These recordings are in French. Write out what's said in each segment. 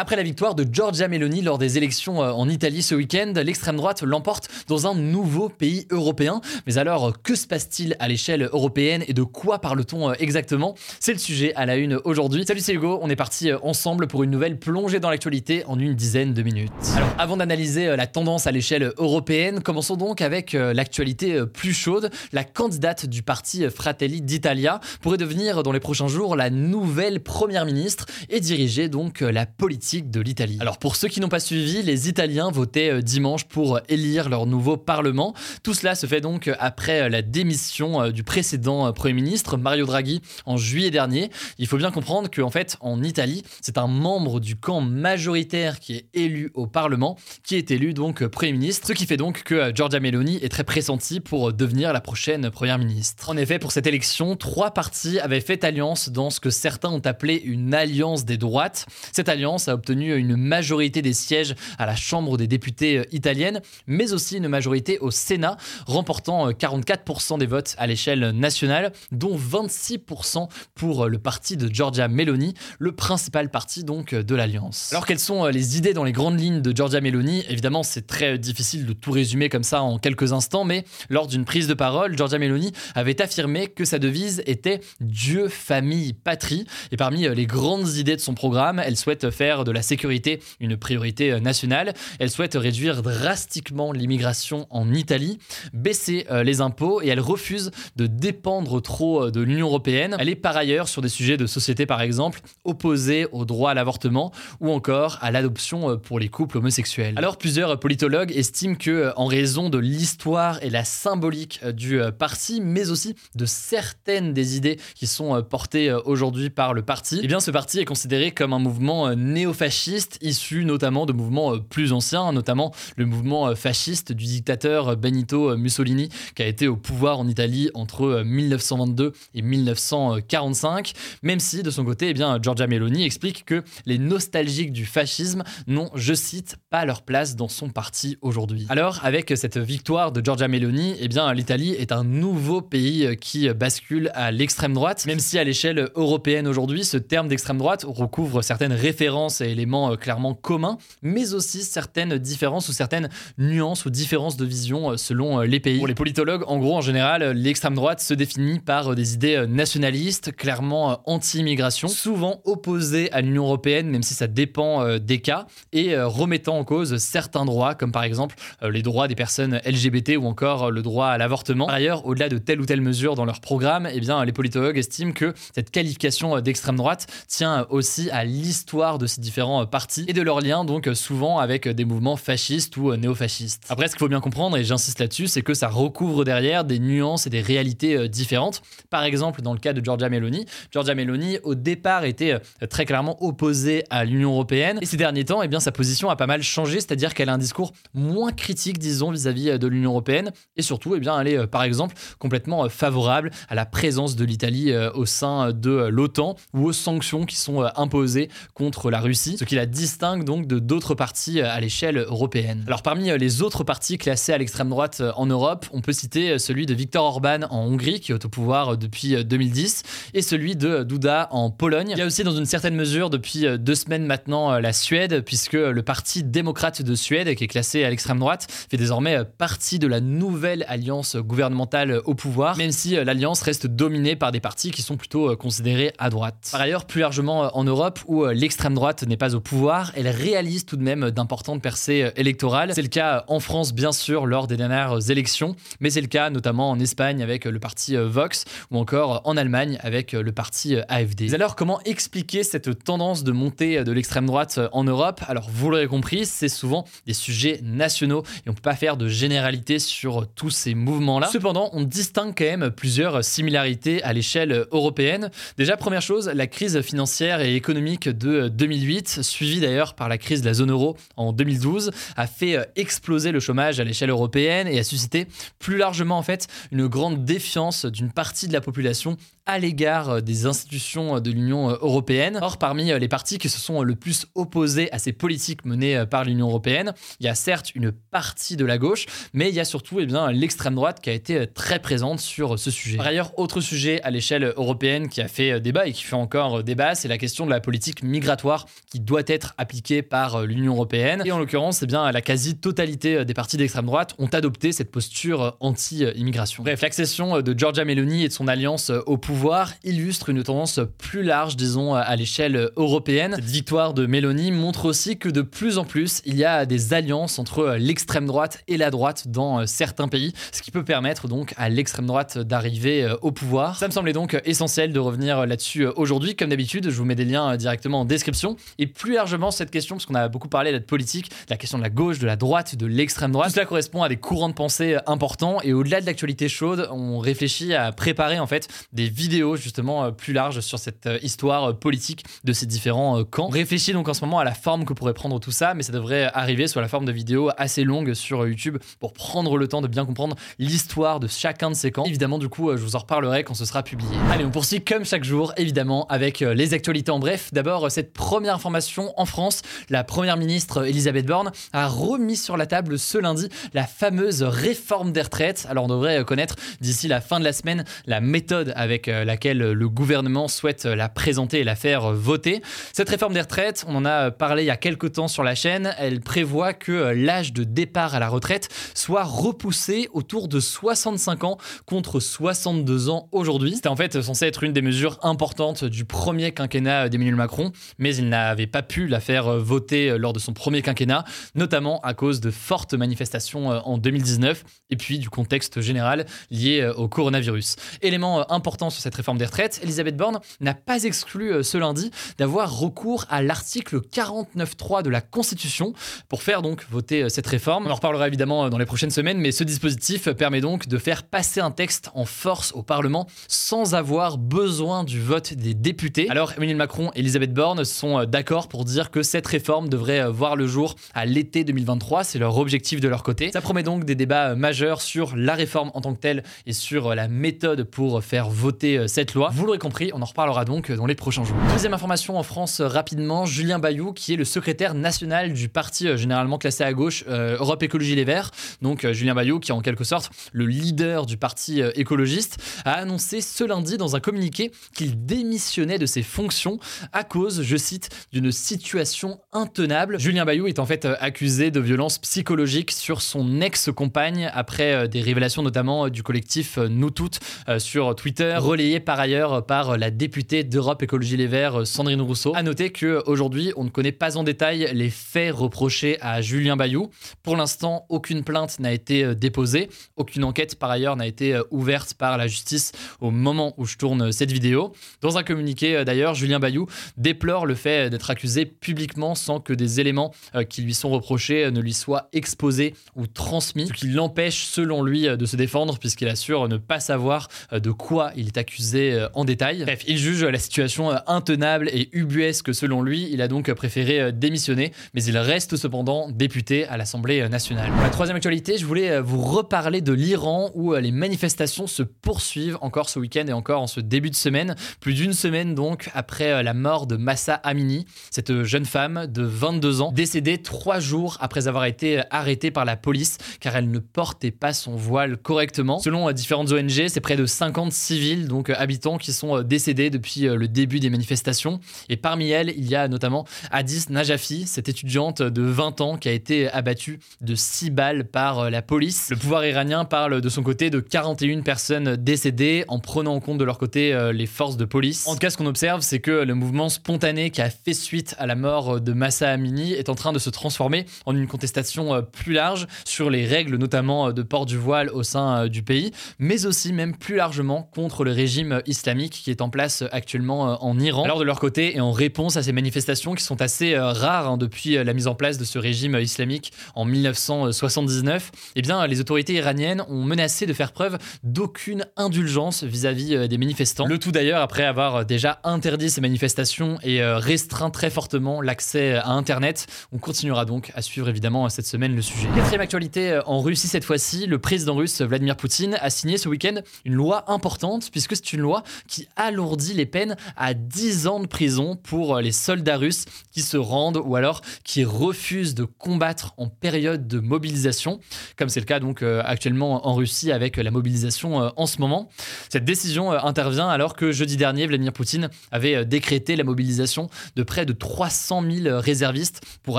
Après la victoire de Giorgia Meloni lors des élections euh, en Italie ce week-end, l'extrême droite l'emporte dans un nouveau pays européen. Mais alors, que se passe-t-il à l'échelle européenne et de quoi parle-t-on euh, exactement? C'est le sujet à la une aujourd'hui. Salut, c'est Hugo, on est parti euh, ensemble pour une nouvelle plongée dans l'actualité en une dizaine de minutes. Alors, avant d'analyser la tendance à l'échelle européenne, commençons donc avec l'actualité plus chaude. La candidate du parti Fratelli d'Italia pourrait devenir dans les prochains jours la nouvelle première ministre et diriger donc la politique de l'Italie. Alors pour ceux qui n'ont pas suivi, les Italiens votaient euh, dimanche pour élire leur nouveau Parlement. Tout cela se fait donc après euh, la démission euh, du précédent Premier ministre, Mario Draghi, en juillet dernier. Il faut bien comprendre qu'en fait, en Italie, c'est un membre du camp majoritaire qui est élu au Parlement, qui est élu donc Premier ministre, ce qui fait donc que Giorgia Meloni est très pressentie pour devenir la prochaine Première ministre. En effet, pour cette élection, trois partis avaient fait alliance dans ce que certains ont appelé une alliance des droites. Cette alliance a obtenu une majorité des sièges à la Chambre des députés euh, italienne, mais aussi une majorité au Sénat, remportant 44% euh, des votes à l'échelle nationale, dont 26% pour euh, le parti de Giorgia Meloni, le principal parti donc de l'Alliance. Alors quelles sont les idées dans les grandes lignes de Giorgia Meloni? Évidemment, c'est très difficile de tout résumer comme ça en quelques instants, mais lors d'une prise de parole, Giorgia Meloni avait affirmé que sa devise était Dieu, famille, patrie. Et parmi les grandes idées de son programme, elle souhaite faire de la sécurité une priorité euh, nationale. Elle souhaite réduire drastiquement l'immigration en Italie, baisser euh, les impôts et elle refuse de dépendre trop euh, de l'Union européenne. Elle est par ailleurs sur des sujets de société par exemple opposée au droit à l'avortement ou encore à l'adoption pour les couples homosexuels. Alors plusieurs politologues estiment que en raison de l'histoire et la symbolique du parti mais aussi de certaines des idées qui sont portées aujourd'hui par le parti, eh bien ce parti est considéré comme un mouvement néo fascistes issus notamment de mouvements euh, plus anciens, notamment le mouvement euh, fasciste du dictateur Benito Mussolini qui a été au pouvoir en Italie entre 1922 euh, et 1945, même si de son côté, eh bien, Giorgia Meloni explique que les nostalgiques du fascisme n'ont, je cite, pas leur place dans son parti aujourd'hui. Alors, avec cette victoire de Giorgia Meloni, eh l'Italie est un nouveau pays qui bascule à l'extrême droite, même si à l'échelle européenne aujourd'hui, ce terme d'extrême droite recouvre certaines références éléments euh, clairement communs, mais aussi certaines différences ou certaines nuances ou différences de vision euh, selon euh, les pays. Pour les politologues, en gros, en général, l'extrême droite se définit par des idées nationalistes, clairement anti-immigration, souvent opposées à l'Union européenne, même si ça dépend des cas, et remettant en cause certains droits, comme par exemple les droits des personnes LGBT ou encore le droit à l'avortement. Par ailleurs, au-delà de telle ou telle mesure dans leur programme, eh bien, les politologues estiment que cette qualification d'extrême droite tient aussi à l'histoire de ces euh, partis et de leurs liens donc euh, souvent avec euh, des mouvements fascistes ou néofascistes. Après, ce qu'il faut bien comprendre, et j'insiste là-dessus, c'est que ça recouvre derrière des nuances et des réalités différentes. Par exemple, dans le cas de Giorgia Meloni, Giorgia Meloni au départ était très clairement opposée à l'Union européenne et ces derniers temps, eh bien, sa position a pas mal changé, c'est-à-dire qu'elle a un discours moins critique, disons, vis-à-vis de l'Union européenne et surtout, eh bien, elle est par exemple complètement favorable à la présence de l'Italie au sein de l'OTAN ou aux sanctions qui sont imposées contre la Russie ce qui la distingue donc de d'autres partis euh, à l'échelle européenne. Alors parmi euh, les autres partis classés à l'extrême droite euh, en Europe, on peut citer celui de Viktor Orban en Hongrie, qui est au pouvoir depuis 2010, et celui de Duda en Pologne. Il y a aussi dans une certaine mesure depuis deux semaines maintenant la Suède, puisque le Parti démocrate de Suède, qui est classé à l'extrême droite, fait désormais partie de la nouvelle alliance gouvernementale au pouvoir, même si l'alliance reste dominée par des partis qui sont plutôt considérés à droite. Par ailleurs, plus largement en Europe, où l'extrême droite n'est pas au pouvoir, elle réalise tout de même d'importantes percées électorales. C'est le cas en France, bien sûr, lors des dernières élections, mais c'est le cas notamment en Espagne avec le parti Vox ou encore en Allemagne avec le parti AFD. alors, comment expliquer cette tendance de montée de l'extrême droite en Europe? Alors, vous l'aurez compris, c'est souvent des sujets nationaux et on ne peut pas faire de généralité sur tous ces mouvements-là. Cependant, on distingue quand même plusieurs similarités à l'échelle européenne. Déjà, première chose, la crise financière et économique de 2008, suivie d'ailleurs par la crise de la zone euro en 2012, a fait exploser le chômage à l'échelle européenne et a suscité plus largement en fait une grande défiance d'une partie de la population à l'égard des institutions de l'Union européenne. Or, parmi les partis qui se sont le plus opposés à ces politiques menées par l'Union européenne, il y a certes une partie de la gauche, mais il y a surtout eh l'extrême droite qui a été très présente sur ce sujet. Par ailleurs, autre sujet à l'échelle européenne qui a fait débat et qui fait encore débat, c'est la question de la politique migratoire qui doit être appliquée par l'Union européenne. Et en l'occurrence, eh la quasi-totalité des partis d'extrême droite ont adopté cette posture anti-immigration. Bref, l'accession de Giorgia Meloni et de son alliance au pouvoir illustre une tendance plus large, disons, à l'échelle européenne. Cette victoire de Mélanie montre aussi que de plus en plus, il y a des alliances entre l'extrême droite et la droite dans certains pays, ce qui peut permettre donc à l'extrême droite d'arriver au pouvoir. Ça me semblait donc essentiel de revenir là-dessus aujourd'hui. Comme d'habitude, je vous mets des liens directement en description. Et plus largement, cette question, parce qu'on a beaucoup parlé de politique, la question de la gauche, de la droite, de l'extrême droite, cela correspond à des courants de pensée importants. Et au-delà de l'actualité chaude, on réfléchit à préparer en fait des vidéos justement euh, plus large sur cette euh, histoire euh, politique de ces différents camps. On réfléchit donc en ce moment à la forme que pourrait prendre tout ça, mais ça devrait arriver sous la forme de vidéos assez longues sur YouTube pour prendre le temps de bien comprendre l'histoire de chacun de ces camps. Évidemment, du coup, je vous en reparlerai quand ce sera publié. Allez, on poursuit comme chaque jour, évidemment, avec les actualités en bref. D'abord, cette première information en France, la première ministre Elisabeth Borne a remis sur la table ce lundi la fameuse réforme des retraites. Alors, on devrait connaître d'ici la fin de la semaine la méthode avec laquelle le gouvernement souhaite la présenter et la faire voter. Cette réforme des retraites, on en a parlé il y a quelques temps sur la chaîne, elle prévoit que l'âge de départ à la retraite soit repoussé autour de 65 ans contre 62 ans aujourd'hui. C'était en fait censé être une des mesures importantes du premier quinquennat d'Emmanuel Macron, mais il n'avait pas pu la faire voter lors de son premier quinquennat, notamment à cause de fortes manifestations en 2019 et puis du contexte général lié au coronavirus. Élément important cette réforme des retraites, Elisabeth Borne n'a pas exclu euh, ce lundi d'avoir recours à l'article 49.3 de la Constitution pour faire donc voter euh, cette réforme. On en reparlera évidemment euh, dans les prochaines semaines, mais ce dispositif permet donc de faire passer un texte en force au Parlement sans avoir besoin du vote des députés. Alors Emmanuel Macron et Elisabeth Borne sont d'accord pour dire que cette réforme devrait voir le jour à l'été 2023, c'est leur objectif de leur côté. Ça promet donc des débats majeurs sur la réforme en tant que telle et sur la méthode pour faire voter cette loi. Vous l'aurez compris, on en reparlera donc dans les prochains jours. Deuxième information en France rapidement, Julien Bayou, qui est le secrétaire national du parti euh, généralement classé à gauche, euh, Europe Écologie Les Verts. Donc euh, Julien Bayou, qui est en quelque sorte le leader du parti écologiste, a annoncé ce lundi dans un communiqué qu'il démissionnait de ses fonctions à cause, je cite, d'une situation intenable. Julien Bayou est en fait accusé de violence psychologique sur son ex-compagne après des révélations notamment du collectif Nous Toutes sur Twitter, par ailleurs par la députée d'Europe Écologie Les Verts, Sandrine Rousseau. A noter qu'aujourd'hui, on ne connaît pas en détail les faits reprochés à Julien Bayou. Pour l'instant, aucune plainte n'a été euh, déposée. Aucune enquête, par ailleurs, n'a été euh, ouverte par la justice au moment où je tourne cette vidéo. Dans un communiqué, euh, d'ailleurs, Julien Bayou déplore le fait d'être accusé publiquement sans que des éléments qui lui sont reprochés ne lui soient exposés ou transmis, ce qui l'empêche, selon lui, de se défendre puisqu'il assure ne pas savoir de quoi il est accusé euh, en détail. Bref, il juge la situation euh, intenable et ubuesque selon lui. Il a donc préféré euh, démissionner, mais il reste cependant député à l'Assemblée nationale. La troisième actualité, je voulais vous reparler de l'Iran où les manifestations se poursuivent encore ce week-end et encore en ce début de semaine. Plus d'une semaine donc après la mort de Massa Amini, cette jeune femme de 22 ans, décédée trois jours après avoir été arrêtée par la police car elle ne portait pas son voile correctement. Selon différentes ONG, c'est près de 50 civils dont donc habitants qui sont décédés depuis le début des manifestations. Et parmi elles, il y a notamment Addis Najafi, cette étudiante de 20 ans qui a été abattue de 6 balles par la police. Le pouvoir iranien parle de son côté de 41 personnes décédées en prenant en compte de leur côté les forces de police. En tout cas, ce qu'on observe, c'est que le mouvement spontané qui a fait suite à la mort de Massa Amini est en train de se transformer en une contestation plus large sur les règles notamment de port du voile au sein du pays, mais aussi même plus largement contre le régime islamique qui est en place actuellement en Iran. Alors de leur côté, et en réponse à ces manifestations qui sont assez rares hein, depuis la mise en place de ce régime islamique en 1979, eh bien les autorités iraniennes ont menacé de faire preuve d'aucune indulgence vis-à-vis des manifestants. Le tout d'ailleurs après avoir déjà interdit ces manifestations et restreint très fortement l'accès à Internet. On continuera donc à suivre évidemment cette semaine le sujet. Quatrième actualité en Russie cette fois-ci, le président russe Vladimir Poutine a signé ce week-end une loi importante puisque c'est une loi qui alourdit les peines à 10 ans de prison pour les soldats russes qui se rendent ou alors qui refusent de combattre en période de mobilisation, comme c'est le cas donc euh, actuellement en Russie avec la mobilisation euh, en ce moment. Cette décision euh, intervient alors que jeudi dernier, Vladimir Poutine avait décrété la mobilisation de près de 300 000 réservistes pour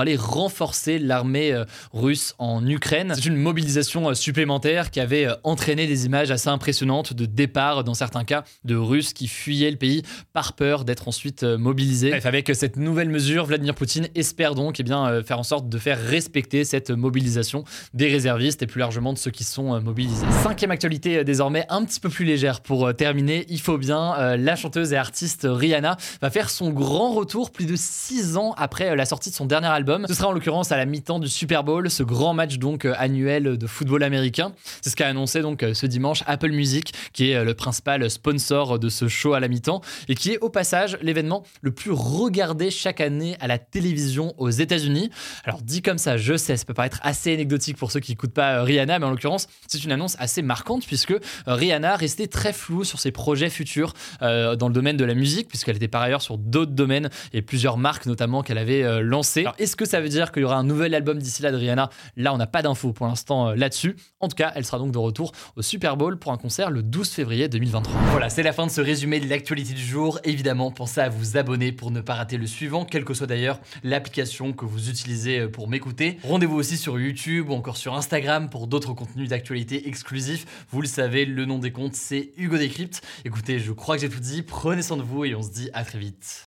aller renforcer l'armée russe en Ukraine. C'est une mobilisation supplémentaire qui avait entraîné des images assez impressionnantes de départ, dans certains de Russes qui fuyaient le pays par peur d'être ensuite mobilisés. Bref, avec cette nouvelle mesure, Vladimir Poutine espère donc eh bien, faire en sorte de faire respecter cette mobilisation des réservistes et plus largement de ceux qui sont mobilisés. Cinquième actualité désormais un petit peu plus légère pour terminer, il faut bien, la chanteuse et artiste Rihanna va faire son grand retour plus de six ans après la sortie de son dernier album. Ce sera en l'occurrence à la mi-temps du Super Bowl, ce grand match donc annuel de football américain. C'est ce qu'a annoncé donc ce dimanche Apple Music, qui est le principal sponsor de ce show à la mi-temps et qui est au passage l'événement le plus regardé chaque année à la télévision aux États-Unis. Alors dit comme ça, je sais, ça peut paraître assez anecdotique pour ceux qui n'écoutent pas Rihanna, mais en l'occurrence, c'est une annonce assez marquante puisque Rihanna restait très floue sur ses projets futurs euh, dans le domaine de la musique, puisqu'elle était par ailleurs sur d'autres domaines et plusieurs marques notamment qu'elle avait euh, lancées. Alors est-ce que ça veut dire qu'il y aura un nouvel album d'ici là de Rihanna? Là, on n'a pas d'infos pour l'instant euh, là-dessus. En tout cas, elle sera donc de retour au Super Bowl pour un concert le 12 février 2023. Voilà, c'est la fin de ce résumé de l'actualité du jour. Évidemment, pensez à vous abonner pour ne pas rater le suivant, quelle que soit d'ailleurs l'application que vous utilisez pour m'écouter. Rendez-vous aussi sur YouTube ou encore sur Instagram pour d'autres contenus d'actualité exclusifs. Vous le savez, le nom des comptes, c'est Hugo Décrypte. Écoutez, je crois que j'ai tout dit. Prenez soin de vous et on se dit à très vite.